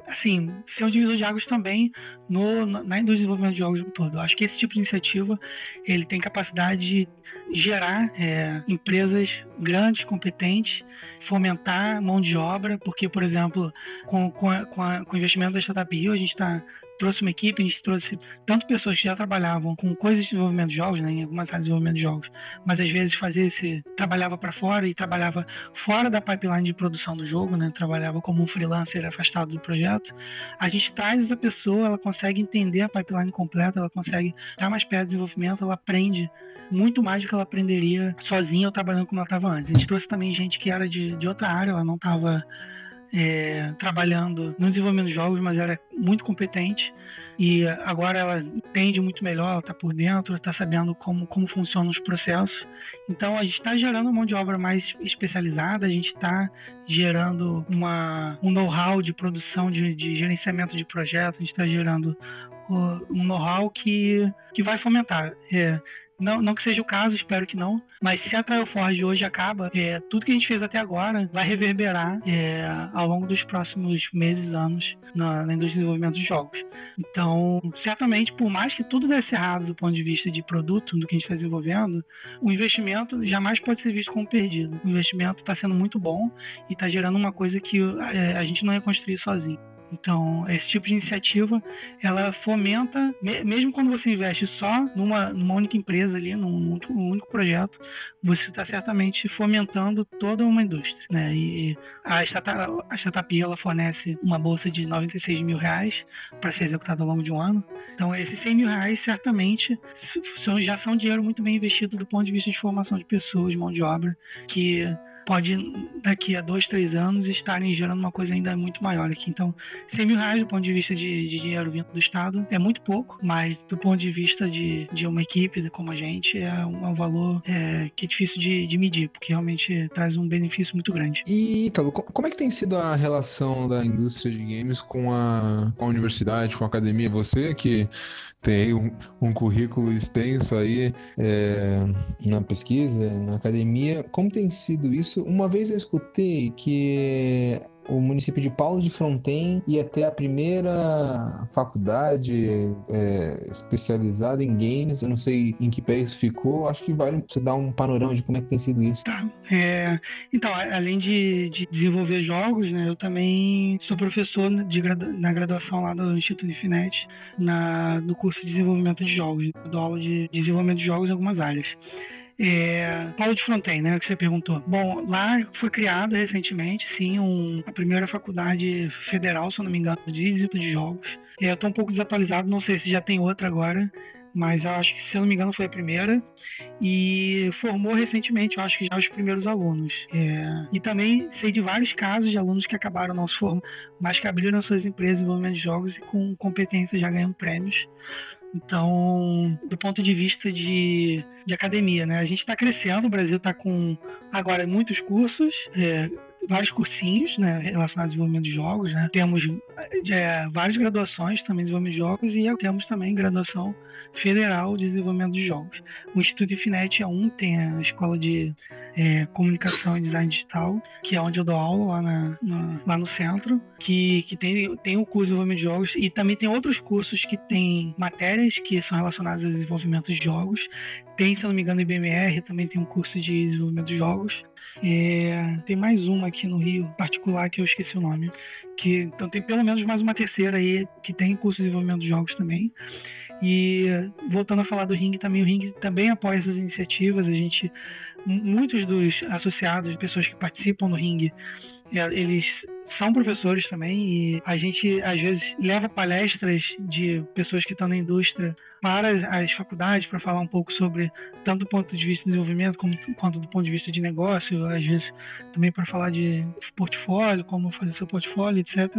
assim, ser um divisor de águas também no, na indústria de desenvolvimento de jogos no todo. Eu acho que esse tipo de iniciativa ele tem capacidade de gerar é, empresas grandes, competentes, fomentar mão de obra, porque, por exemplo, com, com, a, com, a, com o investimento da Startup Rio, a gente está trouxe uma equipe, a gente trouxe tanto pessoas que já trabalhavam com coisas de desenvolvimento de jogos, né, em algumas áreas de desenvolvimento de jogos, mas às vezes fazia esse trabalhava para fora e trabalhava fora da pipeline de produção do jogo, né, trabalhava como um freelancer afastado do projeto. A gente traz essa pessoa, ela consegue entender a pipeline completa, ela consegue estar mais perto do desenvolvimento, ela aprende muito mais do que ela aprenderia sozinha ou trabalhando como ela estava antes. A gente trouxe também gente que era de, de outra área, ela não estava é, trabalhando no desenvolvimento de jogos, mas era muito competente e agora ela entende muito melhor, ela está por dentro, está sabendo como, como funcionam os processos. Então a gente está gerando mão de obra mais especializada, a gente está gerando uma, um know-how de produção, de, de, gerenciamento de projetos, a gente está gerando um know-how que, que vai fomentar. É, não, não que seja o caso, espero que não. Mas se a Trial Forge hoje acaba, é, tudo que a gente fez até agora vai reverberar é, ao longo dos próximos meses, anos, na, de desenvolvimento de jogos. Então, certamente, por mais que tudo desse errado do ponto de vista de produto, do que a gente está desenvolvendo, o investimento jamais pode ser visto como perdido. O investimento está sendo muito bom e está gerando uma coisa que é, a gente não ia construir sozinho. Então, esse tipo de iniciativa, ela fomenta, mesmo quando você investe só numa, numa única empresa ali, num, num único projeto, você está certamente fomentando toda uma indústria, né? E a startup, a startup ela fornece uma bolsa de 96 mil reais para ser executada ao longo de um ano. Então, esses 100 mil reais certamente são, já são dinheiro muito bem investido do ponto de vista de formação de pessoas, de mão de obra, que pode daqui a dois, três anos estarem gerando uma coisa ainda muito maior aqui. Então, 100 mil reais do ponto de vista de, de dinheiro vindo do Estado é muito pouco, mas do ponto de vista de, de uma equipe como a gente é um, é um valor é, que é difícil de, de, medir, porque realmente traz um benefício muito grande.
E, Italo, como é que tem sido a relação da indústria de games com a, com a universidade, com a academia? Você que tem um, um currículo extenso aí é, na pesquisa, na academia. Como tem sido isso? Uma vez eu escutei que o município de Paulo de Fronten ia ter a primeira faculdade é, especializada em games. Eu não sei em que pé isso ficou. Acho que vale você dar um panorama de como é que tem sido isso.
Tá. É, então, além de, de, desenvolver jogos, né, eu também sou professor de, na graduação lá do Instituto Finet, na, no curso de desenvolvimento de jogos. Eu dou aula de desenvolvimento de jogos em algumas áreas. É, Paulo de Fronten, né, que você perguntou. Bom, lá foi criada recentemente, sim, um, a primeira faculdade federal, se eu não me engano, de desenvolvimento de jogos. É, eu estou um pouco desatualizado, não sei se já tem outra agora, mas eu acho que, se eu não me engano, foi a primeira. E formou recentemente, eu acho que já os primeiros alunos. É, e também sei de vários casos de alunos que acabaram não se formando, mas que abriram suas empresas de desenvolvimento de jogos e com competência já ganhando prêmios. Então, do ponto de vista de, de academia, né? A gente está crescendo, o Brasil está com agora muitos cursos, é, vários cursinhos né, relacionados ao desenvolvimento de jogos. Né? Temos é, várias graduações também de desenvolvimento de jogos e temos também graduação federal de desenvolvimento de jogos. O Instituto Infinet é um, tem a escola de é, comunicação e design digital, que é onde eu dou aula lá, na, na, lá no centro, que, que tem, tem o curso de desenvolvimento de jogos e também tem outros cursos que tem matérias que são relacionadas ao desenvolvimento de jogos. Tem, se não me engano, o IBMR também tem um curso de desenvolvimento de jogos. É, tem mais uma aqui no Rio, particular, que eu esqueci o nome. Que, então tem pelo menos mais uma terceira aí que tem curso de desenvolvimento de jogos também. E voltando a falar do Ring também, o Ring também apoia essas iniciativas. A gente, muitos dos associados, pessoas que participam do Ring, eles são professores também e a gente às vezes leva palestras de pessoas que estão na indústria para as faculdades para falar um pouco sobre tanto do ponto de vista de desenvolvimento como, quanto do ponto de vista de negócio, às vezes também para falar de portfólio, como fazer seu portfólio, etc.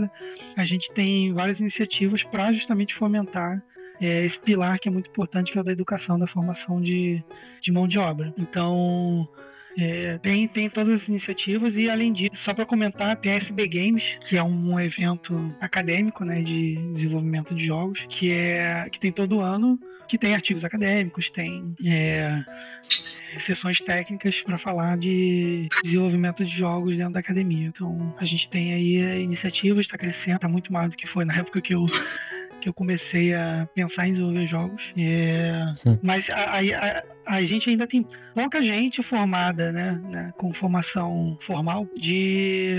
A gente tem várias iniciativas para justamente fomentar é, esse pilar que é muito importante, que é o da educação, da formação de, de mão de obra. Então, é, tem, tem todas as iniciativas e, além disso, só para comentar, tem a SB Games, que é um evento acadêmico né, de desenvolvimento de jogos, que, é, que tem todo ano, que tem artigos acadêmicos, tem é, sessões técnicas para falar de desenvolvimento de jogos dentro da academia. Então, a gente tem aí iniciativas, está crescendo, está muito mais do que foi na época que eu que eu comecei a pensar em desenvolver jogos. É, mas a, a, a, gente ainda tem pouca gente formada, né, né, com formação formal de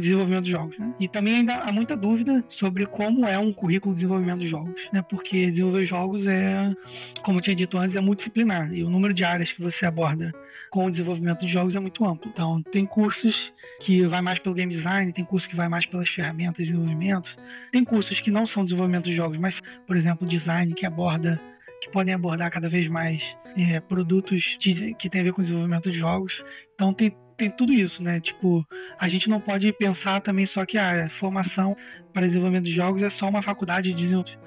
desenvolvimento de jogos. Né? E também ainda há muita dúvida sobre como é um currículo de desenvolvimento de jogos, né? Porque desenvolver jogos é, como eu tinha dito antes, é multidisciplinar e o número de áreas que você aborda com o desenvolvimento de jogos é muito amplo. Então, tem cursos que vai mais pelo game design, tem curso que vai mais pelas ferramentas de desenvolvimento, tem cursos que não são desenvolvimento de jogos, mas, por exemplo, design que aborda, que podem abordar cada vez mais é, produtos de, que tem a ver com desenvolvimento de jogos. Então tem tem tudo isso, né? Tipo, a gente não pode pensar também só que a formação para desenvolvimento de jogos é só uma faculdade de desenvolvimento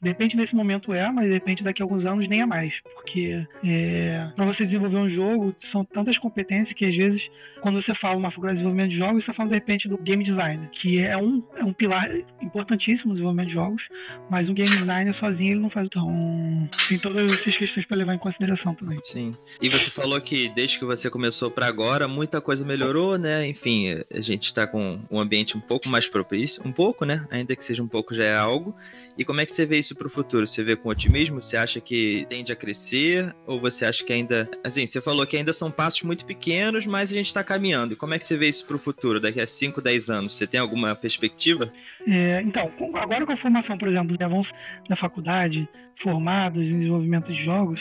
de repente nesse momento é, mas de repente daqui a alguns anos nem é mais. Porque é, para você desenvolver um jogo, são tantas competências que às vezes, quando você fala uma faculdade de desenvolvimento de jogos, você fala de repente do game design, que é um, é um pilar importantíssimo no desenvolvimento de jogos, mas um game designer sozinho ele não faz tão. Tem todas essas questões para levar em consideração também.
Sim. E você falou que desde que você começou para agora, muita coisa melhorou, né? Enfim, a gente está com um ambiente um pouco mais propício, um pouco, né? Ainda que seja um pouco já é algo. E como é que você vê isso para o futuro? Você vê com otimismo? Você acha que tende a crescer? Ou você acha que ainda. Assim, você falou que ainda são passos muito pequenos, mas a gente está caminhando. E como é que você vê isso para o futuro, daqui a 5, 10 anos? Você tem alguma perspectiva?
É, então, agora com a formação, por exemplo, de avanços da faculdade, formados em desenvolvimento de jogos,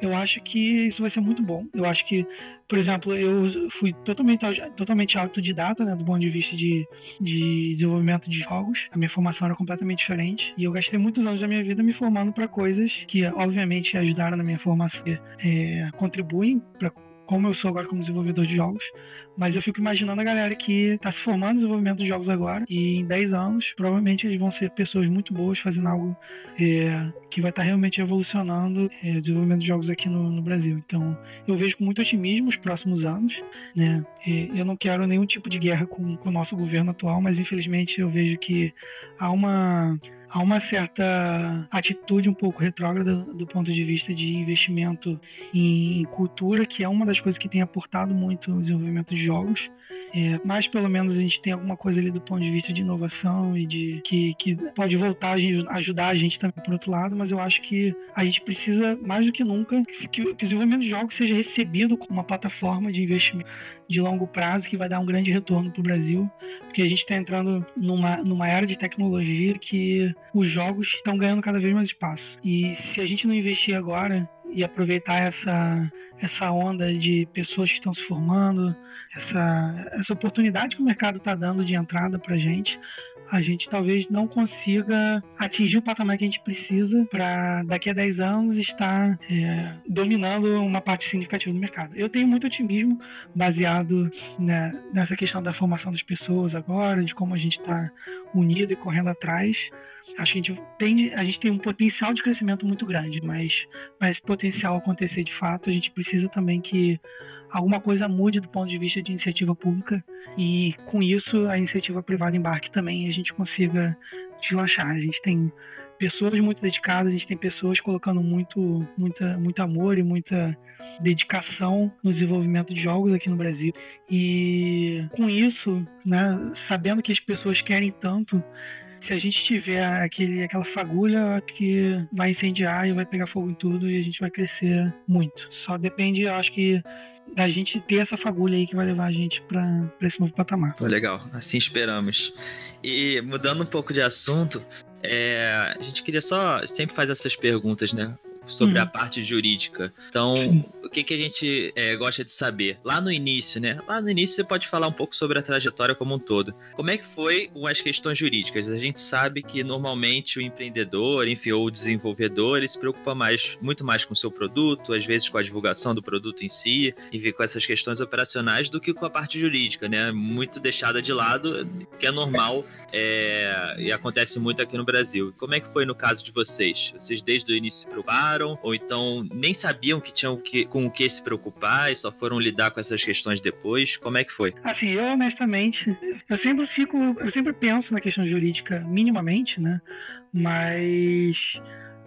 eu acho que isso vai ser muito bom. Eu acho que, por exemplo, eu fui totalmente, totalmente autodidata, né, do ponto de vista de, de desenvolvimento de jogos. A minha formação era completamente diferente e eu gastei muitos anos da minha vida me formando para coisas que, obviamente, ajudaram na minha formação, é, contribuem para como eu sou agora como desenvolvedor de jogos, mas eu fico imaginando a galera que está se formando no desenvolvimento de jogos agora e em 10 anos, provavelmente eles vão ser pessoas muito boas fazendo algo é, que vai estar tá realmente evolucionando é, o desenvolvimento de jogos aqui no, no, Brasil. Então, eu vejo com muito otimismo os próximos anos. Né? É, eu não quero nenhum tipo de guerra com, com o nosso governo atual, mas infelizmente eu vejo que há uma há uma certa atitude um pouco retrógrada do ponto de vista de investimento em cultura, que é uma das coisas que tem aportado muito no desenvolvimento de jogos. É, mas pelo menos a gente tem alguma coisa ali do ponto de vista de inovação e de que, que pode voltar a ajudar a gente também por outro lado, mas eu acho que a gente precisa mais do que nunca que, que o desenvolvimento de jogos seja recebido como uma plataforma de investimento de longo prazo que vai dar um grande retorno para o Brasil, porque a gente está entrando numa, numa era de tecnologia que os jogos estão ganhando cada vez mais espaço. E se a gente não investir agora e aproveitar essa, essa onda de pessoas que estão se formando, essa, essa oportunidade que o mercado está dando de entrada para a gente, a gente talvez não consiga atingir o patamar que a gente precisa para daqui a 10 anos estar é, dominando uma parte significativa do mercado. Eu tenho muito otimismo baseado né, nessa questão da formação das pessoas agora, de como a gente está unido e correndo atrás acho que a gente tem, a gente tem um potencial de crescimento muito grande, mas para esse potencial acontecer de fato, a gente precisa também que alguma coisa mude do ponto de vista de iniciativa pública e com isso a iniciativa privada embarque também e a gente consiga deslanchar. A gente tem pessoas muito dedicadas, a gente tem pessoas colocando muito, muita, muito amor e muita dedicação no desenvolvimento de jogos aqui no Brasil. E com isso, né, sabendo que as pessoas querem tanto, se a gente tiver aquele, aquela fagulha que vai incendiar e vai pegar fogo em tudo e a gente vai crescer muito. Só depende, eu acho que da gente ter essa fagulha aí que vai levar a gente para esse novo patamar.
Pô, legal, assim esperamos. E mudando um pouco de assunto, é, a gente queria só sempre fazer essas perguntas, né? Sobre
Uhum.
a parte jurídica. Então, o que, que a gente é, gosta de saber? Lá no início, né? Lá no início você pode falar um pouco sobre a trajetória como um todo. Como é que foi com as questões jurídicas? A gente sabe que normalmente o empreendedor, enfim, ou o desenvolvedor, ele se preocupa mais, muito mais com o seu produto, às vezes com a divulgação do produto em si, e com essas questões operacionais, do que com a parte jurídica, né? Muito deixada de lado, que é normal é, e acontece muito aqui no Brasil. Como é que foi no caso de vocês? Vocês desde o início se preocuparam? Ou então nem sabiam que tinham que, com o que se preocupar e só foram lidar com essas questões depois? Como é que foi?
Assim, eu honestamente, eu sempre fico, eu sempre penso na questão jurídica minimamente, né? Mas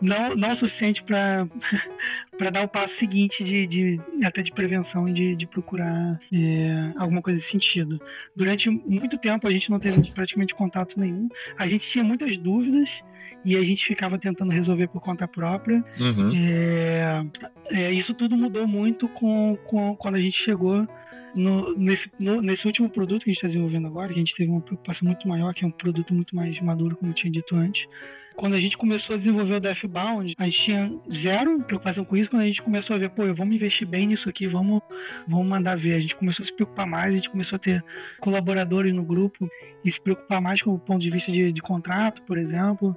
não, não o suficiente para para dar o passo seguinte de, de até de prevenção e de, de procurar é, alguma coisa nesse sentido. Durante muito tempo a gente não teve praticamente contato nenhum. A gente tinha muitas dúvidas e a gente ficava tentando resolver por conta própria.
Uhum.
É, é, isso tudo mudou muito com, com quando a gente chegou no, nesse, no, nesse último produto que a gente está desenvolvendo agora, que a gente teve uma preocupação muito maior, que é um produto muito mais maduro, como eu tinha dito antes. Quando a gente começou a desenvolver o Deathbound, a gente tinha zero preocupação com isso. Quando a gente começou a ver, pô, vamos investir bem nisso aqui, vamos, vamos mandar ver. A gente começou a se preocupar mais, a gente começou a ter colaboradores no grupo e se preocupar mais com o ponto de vista de, de contrato, por exemplo.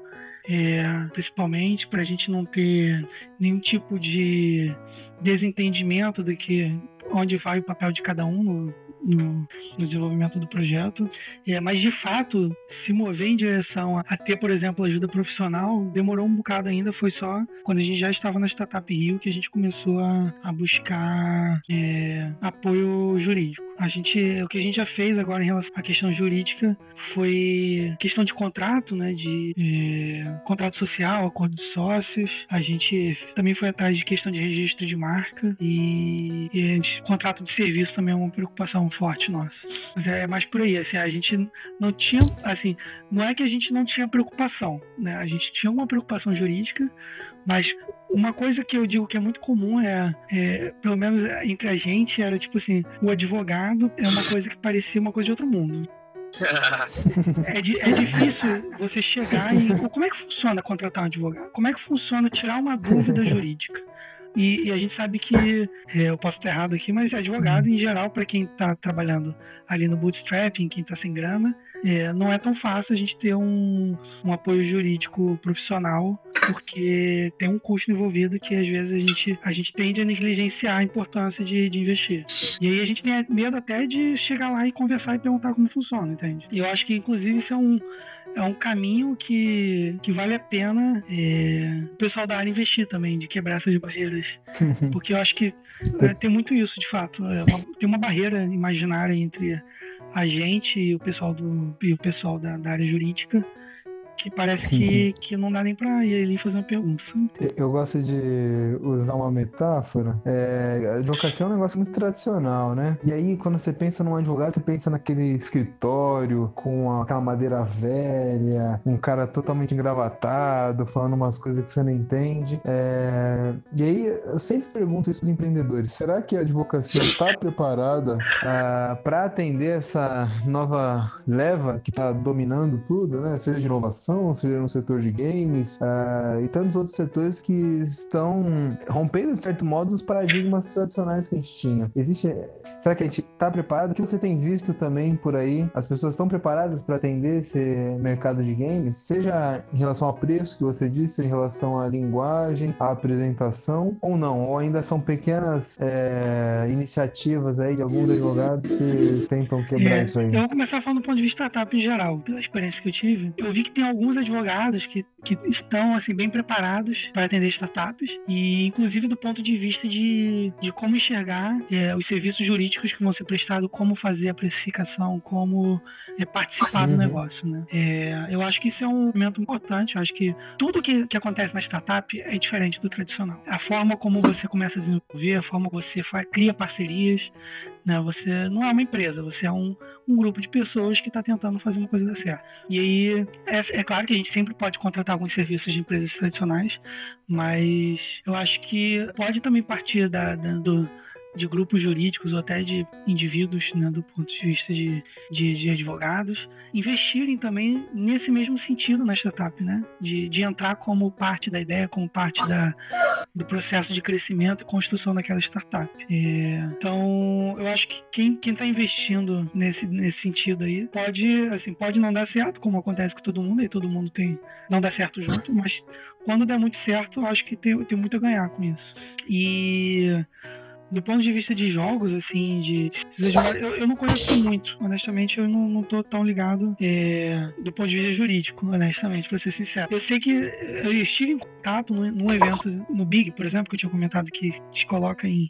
É, principalmente para a gente não ter nenhum tipo de desentendimento do que onde vai o papel de cada um no, no, no desenvolvimento do projeto. É, mas de fato, se mover em direção a, ter, por exemplo, ajuda profissional, demorou um bocado ainda. Foi só quando a gente já estava na Startup Rio que a gente começou a, a buscar é, apoio jurídico. A gente, o que a gente já fez agora em relação à questão jurídica foi questão de contrato, né, de contrato social, acordo de sócios. A gente também foi atrás de questão de registro de marca e, e de contrato de serviço também é uma preocupação forte nossa. Mas é mais por aí, assim, a gente não tinha, assim, não é que a gente não tinha preocupação, né? A gente tinha uma preocupação jurídica, mas uma coisa que eu digo que é muito comum é, é, pelo menos entre a gente, era tipo assim, o advogado é uma coisa que parecia uma coisa de outro mundo. é, de, é, difícil você chegar e. Como é que funciona contratar um advogado? Como é que funciona tirar uma dúvida jurídica? E, e, a gente sabe que, é, eu posso estar errado aqui, mas advogado em geral, para quem está trabalhando ali no bootstrapping, quem está sem grana, é, não é tão fácil a gente ter um, um apoio jurídico profissional, porque tem um custo envolvido que às vezes a gente, a gente tende a negligenciar a importância de, de investir. E aí a gente tem medo até de chegar lá e conversar e perguntar como funciona, entende? E eu acho que, inclusive, isso é um é um caminho que, que vale a pena é, o pessoal da área investir também, de quebrar essas barreiras. Porque eu acho que é, tem muito isso, de fato. É uma, tem uma barreira imaginária entre a gente e o pessoal, do, e o pessoal da, da área jurídica que parece que, que não dá nem pra ir ali fazer uma pergunta.
Eu gosto de usar uma metáfora. É, a advocacia é um negócio muito tradicional, né? E aí, quando você pensa num advogado, você pensa naquele escritório com aquela madeira velha, um cara totalmente engravatado, falando umas coisas que você não entende. É, e aí, eu sempre pergunto isso pros empreendedores: será que a advocacia está preparada uh, para atender essa nova leva que está dominando tudo, né? Seja de inovação? Seja no setor de games uh, e tantos outros setores que estão rompendo, de certo modo, os paradigmas tradicionais que a gente tinha. Existe. Será que a gente está preparado? O que você tem visto também por aí? As pessoas estão preparadas para atender esse mercado de games? Seja em relação ao preço que você disse, em relação à linguagem, à apresentação, ou não? Ou ainda são pequenas é, iniciativas aí de alguns advogados que tentam quebrar
é,
isso aí?
Eu vou começar falando do ponto de vista startup em geral, pela experiência que eu tive. Eu vi que tem alguns advogados que, que estão assim bem preparados para atender startups e inclusive do ponto de vista de, de como enxergar é, os serviços jurídicos que vão ser prestados, como fazer a precificação, como é, participar do negócio, né? É, eu acho que isso é um momento importante. Eu acho que tudo que, que acontece na startup é diferente do tradicional. A forma como você começa a desenvolver, a forma como você faz, cria parcerias, né? Você não é uma empresa, você é um, um grupo de pessoas que está tentando fazer uma coisa dar certo. E aí, é, é, claro que a gente sempre pode contratar alguns serviços de empresas tradicionais, mas eu acho que pode também partir da, da, do, de grupos jurídicos ou até de indivíduos, né, do ponto de vista de, de, de, advogados, investirem também nesse mesmo sentido na startup, né, de, de entrar como parte da ideia, como parte da, do processo de crescimento e construção daquela startup. É, então, eu acho que quem está investindo nesse, nesse sentido aí pode, assim, pode não dar certo, como acontece com todo mundo, e todo mundo tem não dá certo junto, mas quando der muito certo, eu acho que tem, tem muito a ganhar com isso. E do ponto de vista de jogos, assim, de. Eu, eu não conheço muito, honestamente, eu não, não tô tão ligado é, do ponto de vista jurídico, honestamente, pra ser sincero. Eu sei que eu estive em contato num, num evento, no Big, por exemplo, que eu tinha comentado que te coloca em,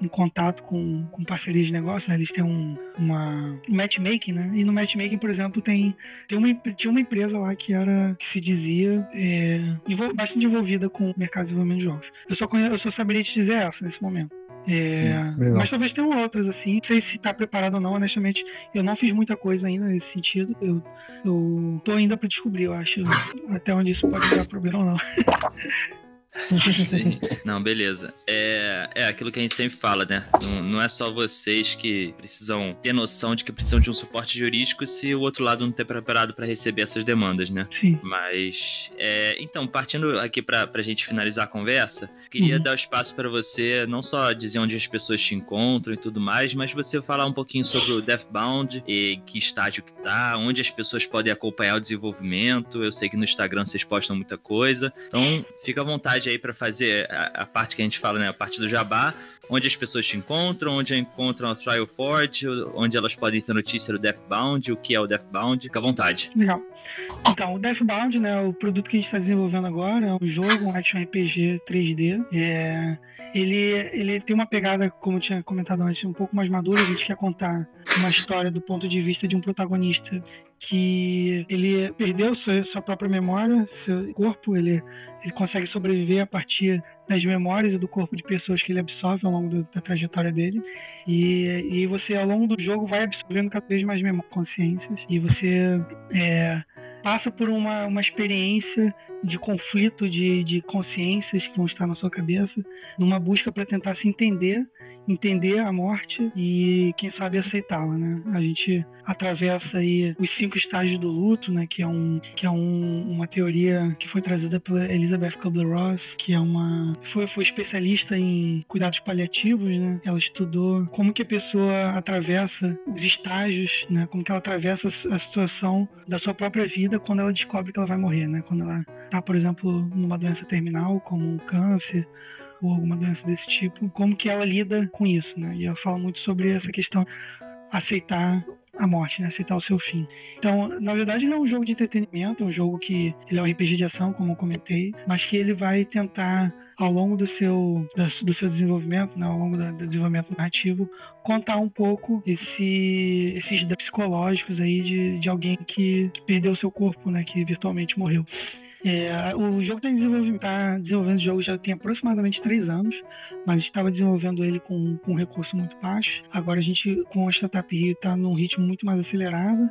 em contato com, com parcerias de negócio, né? Eles têm um, uma, um matchmaking, né? E no matchmaking, por exemplo, tem, tem uma, tinha uma empresa lá que era, que se dizia, é, bastante envolvida com o mercado de desenvolvimento de jogos. Eu só, conheço, eu só saberia te dizer essa nesse momento. É, mas talvez tenham outras, assim. Não sei se está preparado ou não, honestamente. Eu não fiz muita coisa ainda nesse sentido. Eu, eu tô ainda para descobrir, eu acho, até onde isso pode dar problema ou não.
Sim. Não, beleza. É, é aquilo que a gente sempre fala, né? Não, não, é só vocês que precisam ter noção de que precisam de um suporte jurídico se o outro lado não estiver preparado para receber essas demandas, né?
Sim.
Mas, é, então, partindo aqui para a gente finalizar a conversa, queria uhum. dar o espaço para você não só dizer onde as pessoas te encontram e tudo mais, mas você falar um pouquinho sobre o Deathbound e que estágio que tá, onde as pessoas podem acompanhar o desenvolvimento. Eu sei que no Instagram vocês postam muita coisa. Então, fica à vontade aí para fazer a, a, parte que a gente fala, né? A parte do jabá, onde as pessoas te encontram, onde encontram a Trial Forge, onde elas podem ter notícia do Deathbound, o que é o Deathbound. Fica à vontade.
Legal. Então, o Deathbound, né, o produto que a gente está desenvolvendo agora é um jogo, um action RPG 3D. É, ele, ele tem uma pegada, como eu tinha comentado antes, um pouco mais madura. A gente quer contar uma história do ponto de vista de um protagonista que ele perdeu sua, sua própria memória, seu corpo, ele, ele consegue sobreviver a partir das memórias e do corpo de pessoas que ele absorve ao longo do, da trajetória dele. E, e você, ao longo do jogo, vai absorvendo cada vez mais consciências e você é, passa por uma, uma experiência de conflito de, de consciências que vão estar na sua cabeça, numa busca para tentar se entender entender a morte e quem sabe aceitá-la, né? A gente atravessa aí os cinco estágios do luto, né? Que é um que é um, uma teoria que foi trazida pela Elizabeth Kubler-Ross, que é uma foi foi especialista em cuidados paliativos, né? Ela estudou como que a pessoa atravessa os estágios, né? Como que ela atravessa a situação da sua própria vida quando ela descobre que ela vai morrer, né? Quando ela tá, por exemplo, numa doença terminal, como um câncer ou alguma doença desse tipo, como que ela lida com isso, né? E ela fala muito sobre essa questão aceitar a morte, né? aceitar o seu fim. Então, na verdade, não é um jogo de entretenimento, é um jogo que ele é um RPG de ação, como eu comentei, mas que ele vai tentar ao longo do seu do seu desenvolvimento, né, ao longo do, desenvolvimento narrativo, contar um pouco esse, esses psicológicos aí de, de alguém que, perdeu seu corpo, né, que virtualmente morreu. É, o jogo está desenvolvendo, tá desenvolvendo o jogo já tem aproximadamente três anos, mas estava desenvolvendo ele com, com um recurso muito baixo. Agora a gente, com a Startup Rio, está num ritmo muito mais acelerado.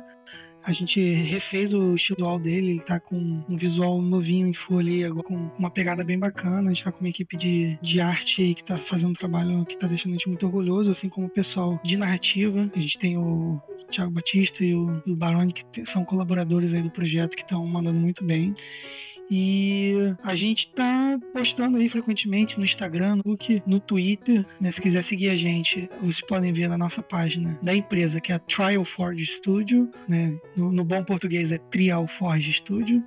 A gente refez o estilo dele, ele tá com um visual novinho em folha, agora com uma pegada bem bacana. A gente tá com uma equipe de, de arte aí que tá fazendo um trabalho que tá deixando a gente muito orgulhoso, assim como o pessoal de narrativa. A gente tem o Thiago Batista e o, o Baroni, que são colaboradores aí do projeto, que estão mandando muito bem. E a gente tá postando aí frequentemente no Instagram, no Facebook, no Twitter. Né? Se quiser seguir a gente, vocês podem ver na nossa página da empresa, que é a Trial Forge Studio. Né? No, no bom português é Trial Forge Studio.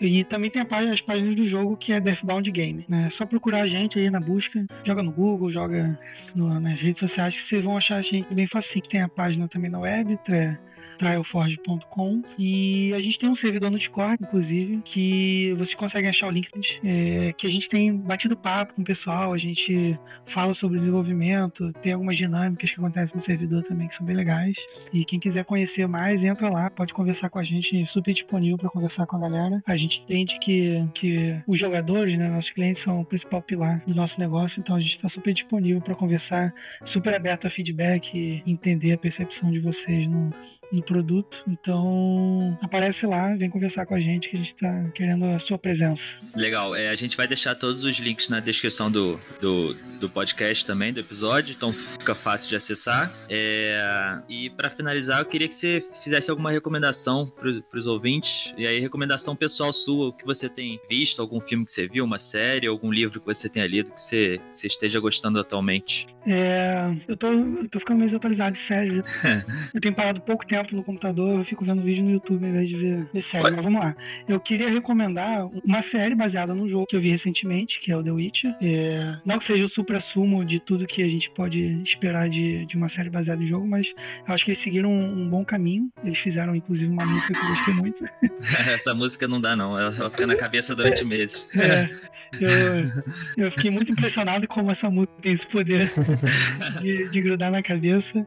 E também tem página, as páginas do jogo que é Deathbound Game. Né? É só procurar a gente aí na busca, joga no Google, joga no, nas redes sociais que vocês vão achar a gente bem facinho. Tem a página também na web, é trialforge.com e a gente tem um servidor no Discord, inclusive, que vocês conseguem achar o link, é, que a gente tem batido papo com o pessoal, a gente fala sobre desenvolvimento, tem algumas dinâmicas que acontecem no servidor também que são bem legais. E quem quiser conhecer mais, entra lá, pode conversar com a gente, super disponível para conversar com a galera. A gente entende que, que os jogadores, né, nossos clientes, são o principal pilar do nosso negócio, então a gente está super disponível para conversar, super aberto a feedback e entender a percepção de vocês no, no produto. Então, aparece lá, vem conversar com a gente que a gente está querendo a sua presença.
Legal. É, a gente vai deixar todos os links na descrição do, do do podcast também, do episódio, então fica fácil de acessar. É... E para finalizar, eu queria que você fizesse alguma recomendação para os ouvintes. E aí, recomendação pessoal sua, o que você tem visto, algum filme que você viu, uma série, algum livro que você tenha lido que você, que você esteja gostando atualmente.
É, eu, tô, eu tô ficando meio atualizado de série. eu tenho parado pouco tempo no computador, eu fico vendo vídeo no YouTube ao invés de ver, ver série. Mas vamos lá. Eu queria recomendar uma série baseada num jogo que eu vi recentemente, que é o The Witcher. É, não que seja o supra-sumo de tudo que a gente pode esperar de, de uma série baseada em jogo, mas eu acho que eles seguiram um, um bom caminho. Eles fizeram, inclusive, uma música que eu gostei muito.
Essa música não dá, não. Ela, ela fica na cabeça durante meses.
É, eu, eu fiquei muito impressionado como essa música tem esse poder de, de grudar na cabeça.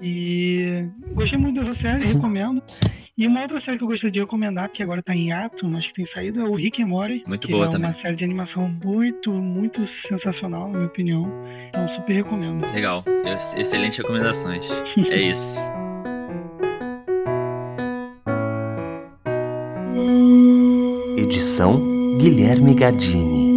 E gostei muito dessa série, recomendo. E uma outra série que eu gostaria de recomendar, que agora tá em ato, mas que tem saído, é o Rick and Morty.
Muito
que
boa
é
também.
uma série de animação muito, muito sensacional, na minha opinião. Então, super recomendo.
Legal. Excelentes recomendações. é isso.
Edição Guilherme Gadini.